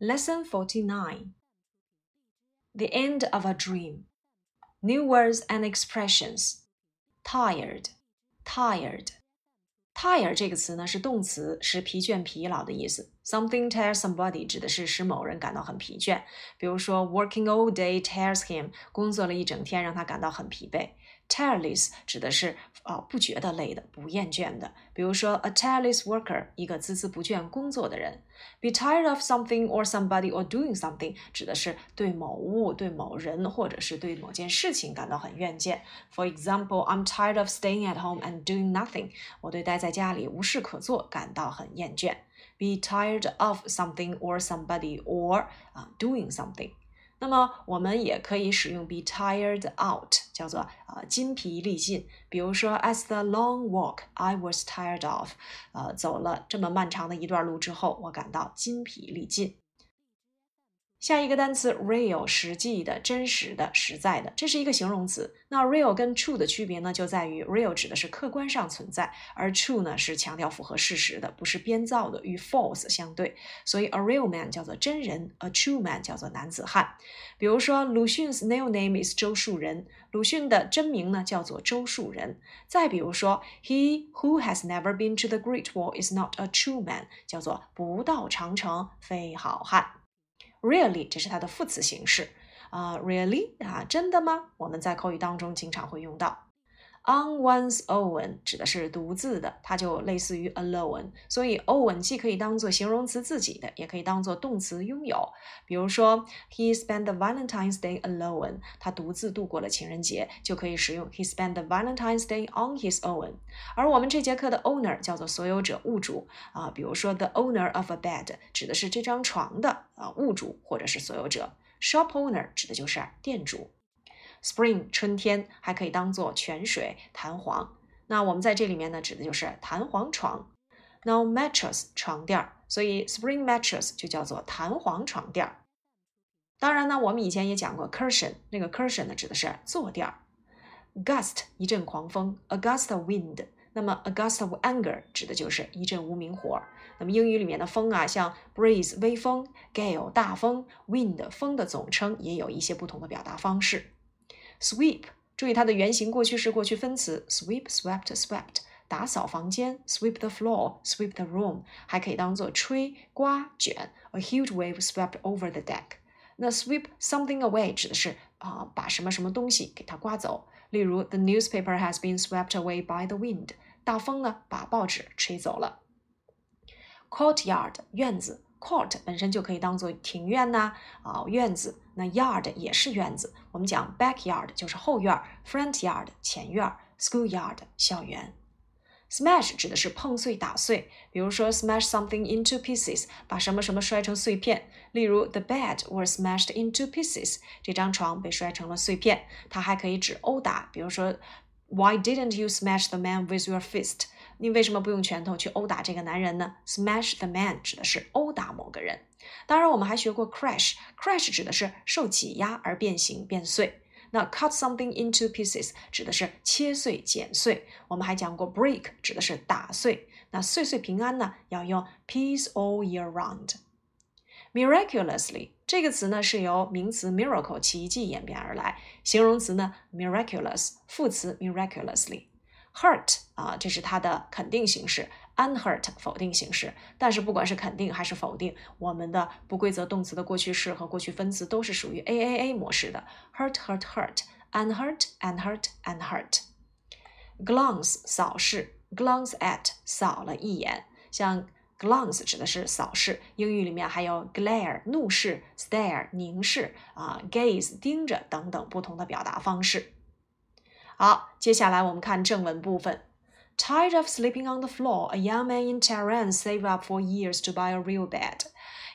Lesson 49 The End of a Dream. New words and expressions. Tired, tired. Tire 这个词呢是动词，是疲倦、疲劳的意思。Something tires somebody 指的是使某人感到很疲倦。比如说，working all day tires him，工作了一整天让他感到很疲惫。 Tireless 指的是啊不觉得累的，不厌倦的。比如说，a tireless worker，一个孜孜不倦工作的人。Be tired of something or somebody or doing something，指的是对某物、对某人或者是对某件事情感到很厌倦。For example，I'm tired of staying at home and doing nothing。我对待在家里无事可做感到很厌倦。Be tired of something or somebody or 啊 doing something。 那么我们也可以使用 be tired out，叫做啊筋疲力尽。比如说，as the long walk I was tired of，呃，走了这么漫长的一段路之后，我感到筋疲力尽。下一个单词 real，实际的、真实的、实在的，这是一个形容词。那 real 跟 true 的区别呢，就在于 real 指的是客观上存在，而 true 呢是强调符合事实的，不是编造的，与 false 相对。所以 a real man 叫做真人，a true man 叫做男子汉。比如说，鲁迅 's real name is 周树人，鲁迅的真名呢叫做周树人。再比如说，he who has never been to the Great Wall is not a true man，叫做不到长城非好汉。Really，这是它的副词形式啊。Really 啊，真的吗？我们在口语当中经常会用到。On one's own 指的是独自的，它就类似于 alone，所以 own 既可以当做形容词自己的，也可以当做动词拥有。比如说，He spent the Valentine's Day alone，他独自度过了情人节，就可以使用 He spent the Valentine's Day on his own。而我们这节课的 owner 叫做所有者、物主啊，比如说 the owner of a bed 指的是这张床的啊物主或者是所有者，shop owner 指的就是店主。Spring 春天还可以当做泉水弹簧，那我们在这里面呢，指的就是弹簧床。，no mattress 床垫儿，所以 spring mattress 就叫做弹簧床垫儿。当然呢，我们以前也讲过 cushion，那个 cushion 呢指的是坐垫儿。Gust 一阵狂风，a gust of wind。那么 a gust of anger 指的就是一阵无名火。那么英语里面的风啊，像 breeze 微风，gale 大风，wind 风的总称，也有一些不同的表达方式。Sweep，注意它的原形过去式过去分词，sweep swept swept，打扫房间，sweep the floor，sweep the room，还可以当做吹、刮、卷，a huge wave swept over the deck。那 sweep something away 指的是啊把什么什么东西给它刮走，例如 the newspaper has been swept away by the wind，大风呢把报纸吹走了。Courtyard，院子。Court 本身就可以当做庭院呐，啊院子。那 yard 也是院子。我们讲 backyard 就是后院，front yard 前院，schoolyard 校园。Smash 指的是碰碎、打碎，比如说 smash something into pieces，把什么什么摔成碎片。例如 the bed was smashed into pieces，这张床被摔成了碎片。它还可以指殴打，比如说 Why didn't you smash the man with your fist？你为什么不用拳头去殴打这个男人呢？Smash the man 指的是殴打某个人。当然，我们还学过 crash，crash 指的是受挤压而变形变碎。那 cut something into pieces 指的是切碎剪碎。我们还讲过 break 指的是打碎。那岁岁平安呢，要用 peace all year round。Miraculously 这个词呢是由名词 miracle 奇迹演变而来，形容词呢 miraculous，副词 miraculously。hurt 啊，这是它的肯定形式；unhurt 否定形式。但是不管是肯定还是否定，我们的不规则动词的过去式和过去分词都是属于 A A A 模式的：hurt hurt hurt，unhurt unhurt unhurt。glance 扫视，glance at 扫了一眼，像 glance 指的是扫视。英语里面还有 glare 怒视，stare 凝视啊，gaze 盯着等等不同的表达方式。好，接下来我们看正文部分。Tired of sleeping on the floor, a young man in Tehran saved up for years to buy a real bed.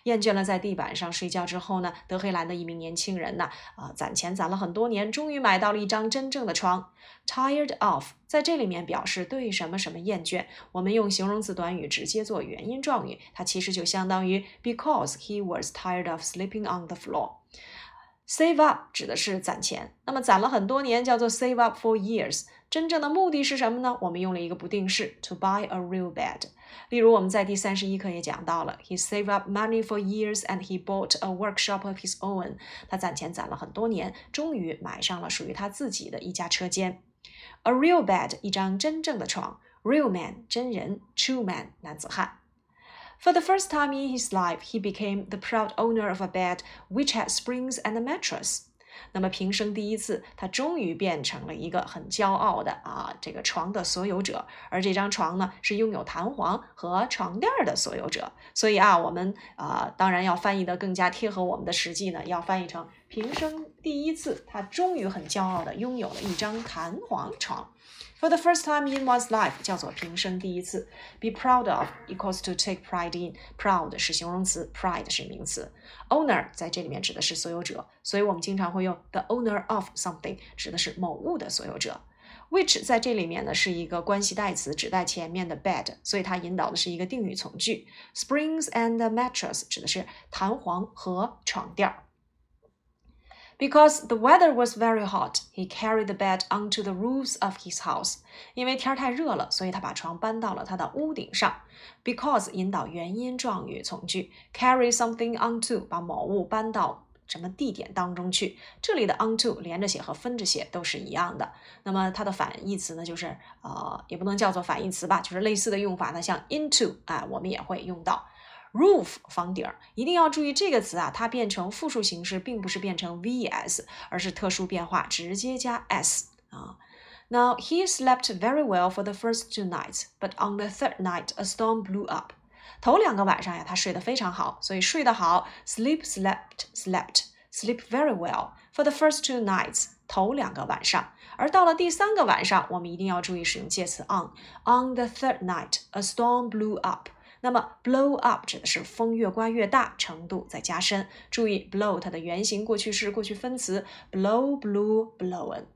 厌倦了在地板上睡觉之后呢，德黑兰的一名年轻人呢，啊，攒钱攒了很多年，终于买到了一张真正的床。Tired of 在这里面表示对什么什么厌倦，我们用形容词短语直接做原因状语，它其实就相当于 because he was tired of sleeping on the floor。Save up 指的是攒钱，那么攒了很多年叫做 save up for years。真正的目的是什么呢？我们用了一个不定式 to buy a real bed。例如，我们在第三十一课也讲到了，He save up money for years and he bought a workshop of his own。他攒钱攒了很多年，终于买上了属于他自己的一家车间。A real bed，一张真正的床。Real man，真人。True man，男子汉。For the first time in his life, he became the proud owner of a bed which had springs and a mattress. 那么平生第一次，他终于变成了一个很骄傲的啊这个床的所有者，而这张床呢是拥有弹簧和床垫的所有者。所以啊，我们啊当然要翻译的更加贴合我们的实际呢，要翻译成平生第一次，他终于很骄傲的拥有了一张弹簧床。For the first time in one's life 叫做平生第一次。Be proud of equals to take pride in。Proud 是形容词，pride 是名词。Owner 在这里面指的是所有者，所以我们经常会用 the owner of something 指的是某物的所有者。Which 在这里面呢是一个关系代词，指代前面的 bed，所以它引导的是一个定语从句。Springs and mattress 指的是弹簧和床垫儿。Because the weather was very hot, he carried the bed onto the roofs of his house. 因为天太热了，所以他把床搬到了他的屋顶上。Because 引导原因状语从句，carry something onto 把某物搬到什么地点当中去。这里的 onto 连着写和分着写都是一样的。那么它的反义词呢，就是呃，也不能叫做反义词吧，就是类似的用法呢，像 into 啊，我们也会用到。Roof 房顶儿，一定要注意这个词啊，它变成复数形式，并不是变成 vs，而是特殊变化，直接加 s 啊。Now he slept very well for the first two nights, but on the third night a storm blew up. 头两个晚上呀，他睡得非常好，所以睡得好，sleep slept slept sleep very well for the first two nights 头两个晚上。而到了第三个晚上，我们一定要注意使用介词 on。On the third night, a storm blew up. 那么 blow up 指的是风越刮越大，程度在加深。注意 blow 它的原形过去式、过去分词 blow、blew、blown。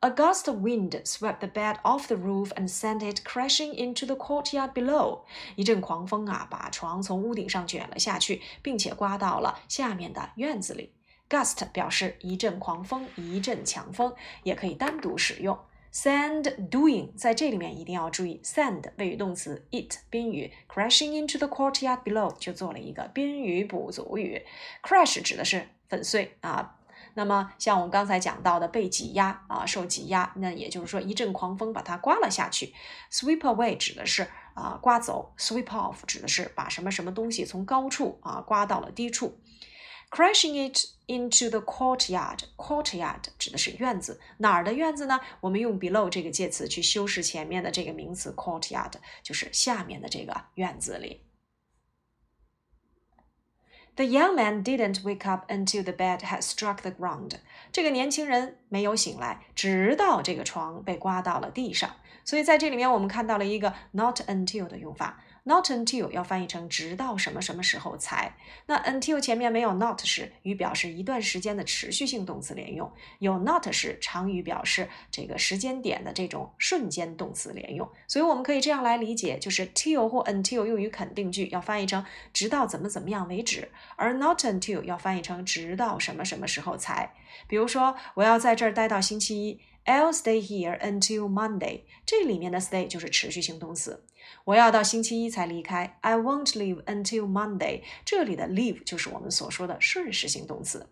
A gust of wind swept the bed off the roof and sent it crashing into the courtyard below。一阵狂风啊，把床从屋顶上卷了下去，并且刮到了下面的院子里。Gust 表示一阵狂风、一阵强风，也可以单独使用。Send doing 在这里面一定要注意，send 谓语动词，it 宾语，crashing into the courtyard below 就做了一个宾语补足语。Crash 指的是粉碎啊，那么像我们刚才讲到的被挤压啊，受挤压，那也就是说一阵狂风把它刮了下去。Sweep away 指的是啊刮走，sweep off 指的是把什么什么东西从高处啊刮到了低处。Crashing it into the courtyard. Courtyard 指的是院子，哪儿的院子呢？我们用 below 这个介词去修饰前面的这个名词 courtyard，就是下面的这个院子里。The young man didn't wake up until the bed had struck the ground. 这个年轻人没有醒来，直到这个床被刮到了地上。所以在这里面，我们看到了一个 not until 的用法。Not until 要翻译成直到什么什么时候才。那 until 前面没有 not 时，与表示一段时间的持续性动词连用；有 not 时，常与表示这个时间点的这种瞬间动词连用。所以我们可以这样来理解，就是 till 或 until 用于肯定句，要翻译成直到怎么怎么样为止；而 not until 要翻译成直到什么什么时候才。比如说，我要在这儿待到星期一。I'll stay here until Monday。这里面的 stay 就是持续性动词。我要到星期一才离开。I won't leave until Monday。这里的 leave 就是我们所说的顺势性动词。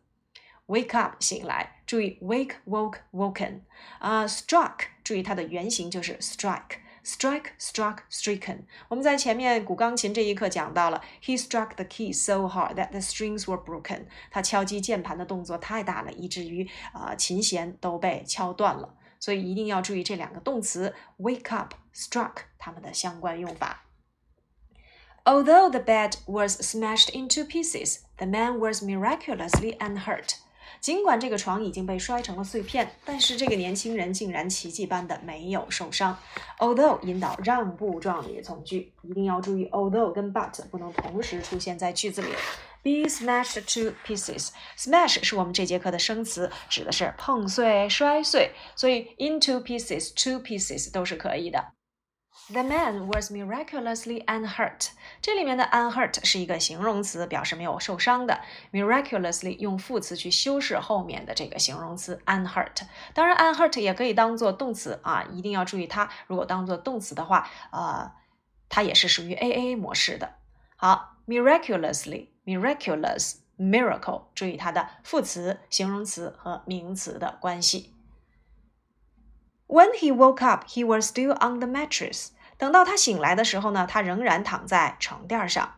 Wake up，醒来。注意 wake、woke、woken。啊，struck，注意它的原型就是 strike。 strike、struck、stricken。我们在前面古钢琴这一课讲到了，He struck the key so hard that the strings were broken。他敲击键盘的动作太大了，以至于啊琴弦都被敲断了。所以一定要注意这两个动词 wake up、struck 它们的相关用法。Although the bed was smashed into pieces, the man was miraculously unhurt. 尽管这个床已经被摔成了碎片，但是这个年轻人竟然奇迹般的没有受伤。Although 引导让步状语从句，一定要注意 although 跟 but 不能同时出现在句子里。Be smashed to pieces. Smash 是我们这节课的生词，指的是碰碎、摔碎，所以 into pieces，two pieces 都是可以的。The man was miraculously unhurt. 这里面的 unhurt 是一个形容词，表示没有受伤的。Miraculously 用副词去修饰后面的这个形容词 unhurt。当然，unhurt 也可以当做动词啊，一定要注意它。如果当做动词的话，呃。 它也是属于 A A 模式的。好，miraculously，miraculous，miracle，注意它的副词、形容词和名词的关系。When he woke up, he was still on the mattress. 等到他醒来的时候呢，他仍然躺在床垫上。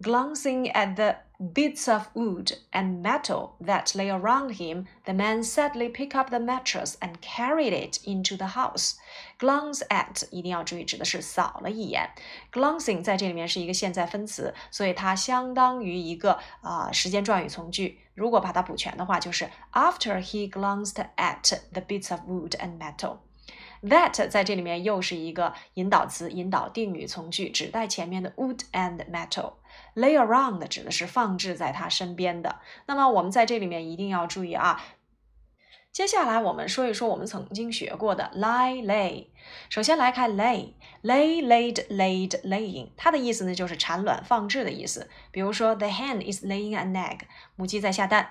Glancing at the bits of wood and metal that lay around him, the man sadly picked up the mattress and carried it into the house. Glance at 一定要注意，指的是扫了一眼。Glancing 在这里面是一个现在分词，所以它相当于一个啊、呃、时间状语从句。如果把它补全的话，就是 After he glanced at the bits of wood and metal。 That 在这里面又是一个引导词，引导定语从句，指代前面的 wood and metal。Lay around 指的是放置在他身边的。那么我们在这里面一定要注意啊。接下来我们说一说我们曾经学过的 lie lay。首先来看 lay，lay laid laid laying，它的意思呢就是产卵放置的意思。比如说 the hen is laying an egg，母鸡在下蛋。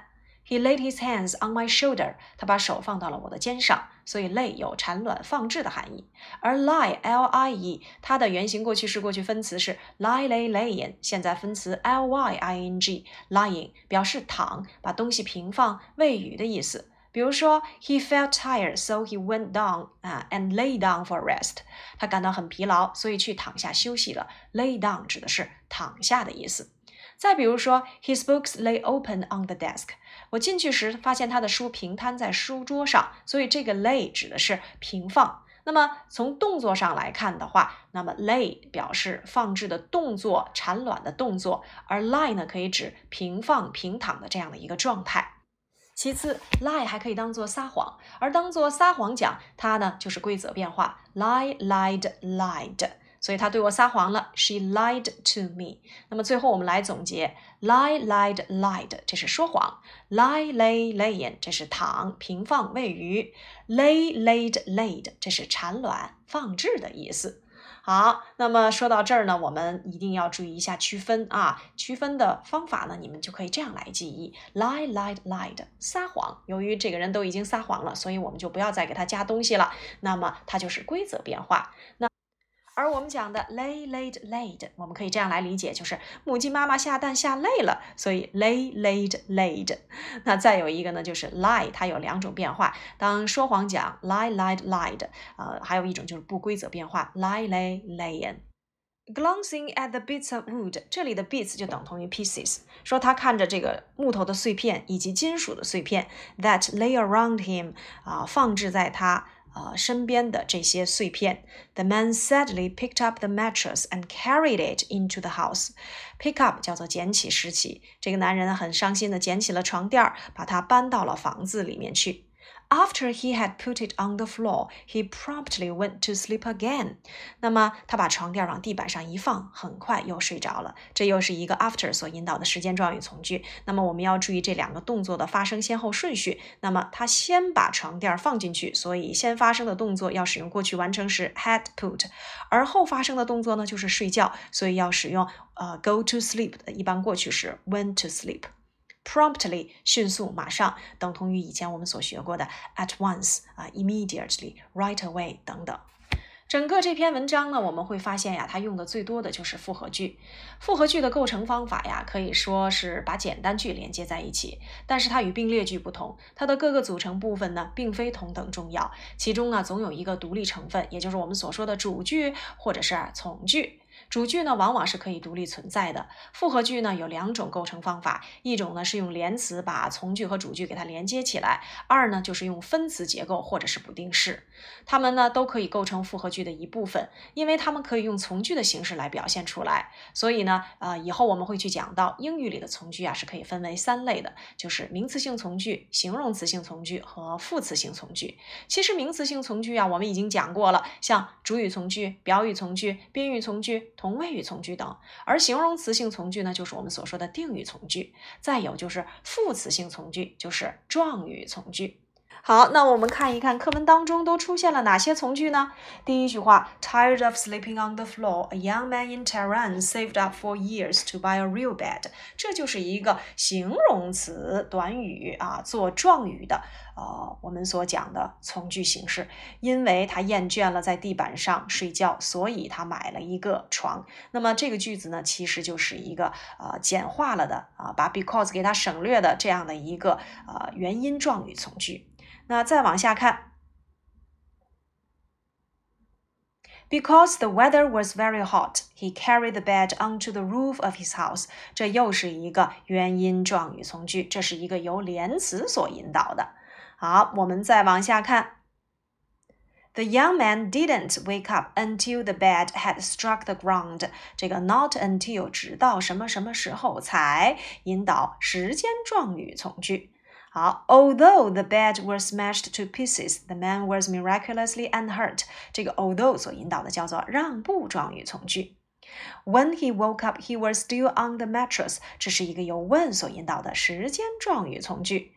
He laid his hands on my shoulder，他把手放到了我的肩上，所以 lay 有产卵放置的含义。而 lie l i e 它的原形过去式过去分词是 lie lay laying，现在分词 l y i n g lying 表示躺，把东西平放喂鱼的意思。比如说，He felt tired, so he went down 啊，and lay down for rest。他感到很疲劳，所以去躺下休息了。Lay down 指的是躺下的意思。再比如说，His books lay open on the desk。我进去时发现他的书平摊在书桌上，所以这个 lay 指的是平放。那么从动作上来看的话，那么 lay 表示放置的动作、产卵的动作，而 lie 呢可以指平放、平躺的这样的一个状态。其次，lie 还可以当做撒谎，而当做撒谎讲，它呢就是规则变化，lie lied lied。所以他对我撒谎了，She lied to me。那么最后我们来总结，lie lied lied，这是说谎；lie lay layin，这是躺平放喂鱼；lay laid laid，这是产卵放置的意思。好，那么说到这儿呢，我们一定要注意一下区分啊。区分的方法呢，你们就可以这样来记忆：lie lied lied，撒谎。由于这个人都已经撒谎了，所以我们就不要再给他加东西了。那么它就是规则变化。那而我们讲的 lay laid laid，我们可以这样来理解，就是母鸡妈妈下蛋下累了，所以 lay laid laid。那再有一个呢，就是 lie，它有两种变化。当说谎讲 lie lied lied，呃，还有一种就是不规则变化 lie lay laying。Glancing at the bits of wood，这里的 bits 就等同于 pieces，说他看着这个木头的碎片以及金属的碎片 that lay around him，啊，放置在他。呃身边的这些碎片。The man sadly picked up the mattress and carried it into the house. Pick up 叫做捡起、拾起。这个男人很伤心的捡起了床垫儿，把它搬到了房子里面去。After he had put it on the floor, he promptly went to sleep again. 那么他把床垫往地板上一放，很快又睡着了。这又是一个 after 所引导的时间状语从句。那么我们要注意这两个动作的发生先后顺序。那么他先把床垫放进去，所以先发生的动作要使用过去完成时 had put，而后发生的动作呢就是睡觉，所以要使用呃 go to sleep 的一般过去时 went to sleep。Promptly 迅速马上等同于以前我们所学过的 at once 啊 immediately right away 等等。整个这篇文章呢，我们会发现呀，它用的最多的就是复合句。复合句的构成方法呀，可以说是把简单句连接在一起，但是它与并列句不同，它的各个组成部分呢，并非同等重要，其中呢，总有一个独立成分，也就是我们所说的主句或者是从句。主句呢，往往是可以独立存在的。复合句呢，有两种构成方法，一种呢是用连词把从句和主句给它连接起来，二呢就是用分词结构或者是不定式。它们呢都可以构成复合句的一部分，因为它们可以用从句的形式来表现出来。所以呢，呃，以后我们会去讲到英语里的从句啊，是可以分为三类的，就是名词性从句、形容词性从句和副词性从句。其实名词性从句啊，我们已经讲过了，像主语从句、表语从句、宾语从句。同位语从句等，而形容词性从句呢，就是我们所说的定语从句。再有就是副词性从句，就是状语从句。好，那我们看一看课文当中都出现了哪些从句呢？第一句话，Tired of sleeping on the floor, a young man in Tehran saved up for years to buy a real bed。这就是一个形容词短语啊，做状语的，呃，我们所讲的从句形式。因为他厌倦了在地板上睡觉，所以他买了一个床。那么这个句子呢，其实就是一个呃简化了的啊，把 because 给它省略的这样的一个呃原因状语从句。那再往下看，Because the weather was very hot, he carried the bed onto the roof of his house。这又是一个原因状语从句，这是一个由连词所引导的。好，我们再往下看。The young man didn't wake up until the bed had struck the ground。这个 not until 直到什么什么时候才引导时间状语从句。 好，although the bed was smashed to pieces, the man was miraculously unhurt。这个 although 所引导的叫做让步状语从句。When he woke up, he was still on the mattress。这是一个由问所引导的时间状语从句。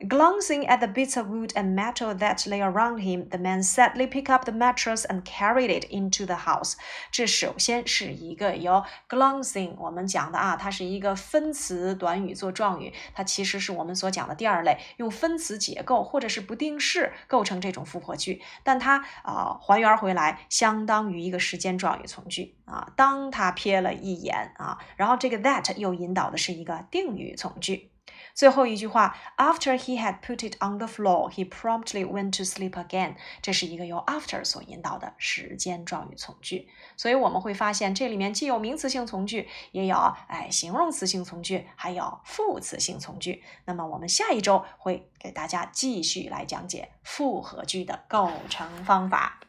Glancing at the bits of wood and metal that lay around him, the man sadly picked up the mattress and carried it into the house. 这首先是一个由 glancing 我们讲的啊，它是一个分词短语做状语，它其实是我们所讲的第二类，用分词结构或者是不定式构成这种复合句，但它啊还原回来相当于一个时间状语从句啊。当他瞥了一眼啊，然后这个 that 又引导的是一个定语从句。最后一句话，After he had put it on the floor, he promptly went to sleep again。这是一个由 after 所引导的时间状语从句。所以我们会发现，这里面既有名词性从句，也有哎形容词性从句，还有副词性从句。那么我们下一周会给大家继续来讲解复合句的构成方法。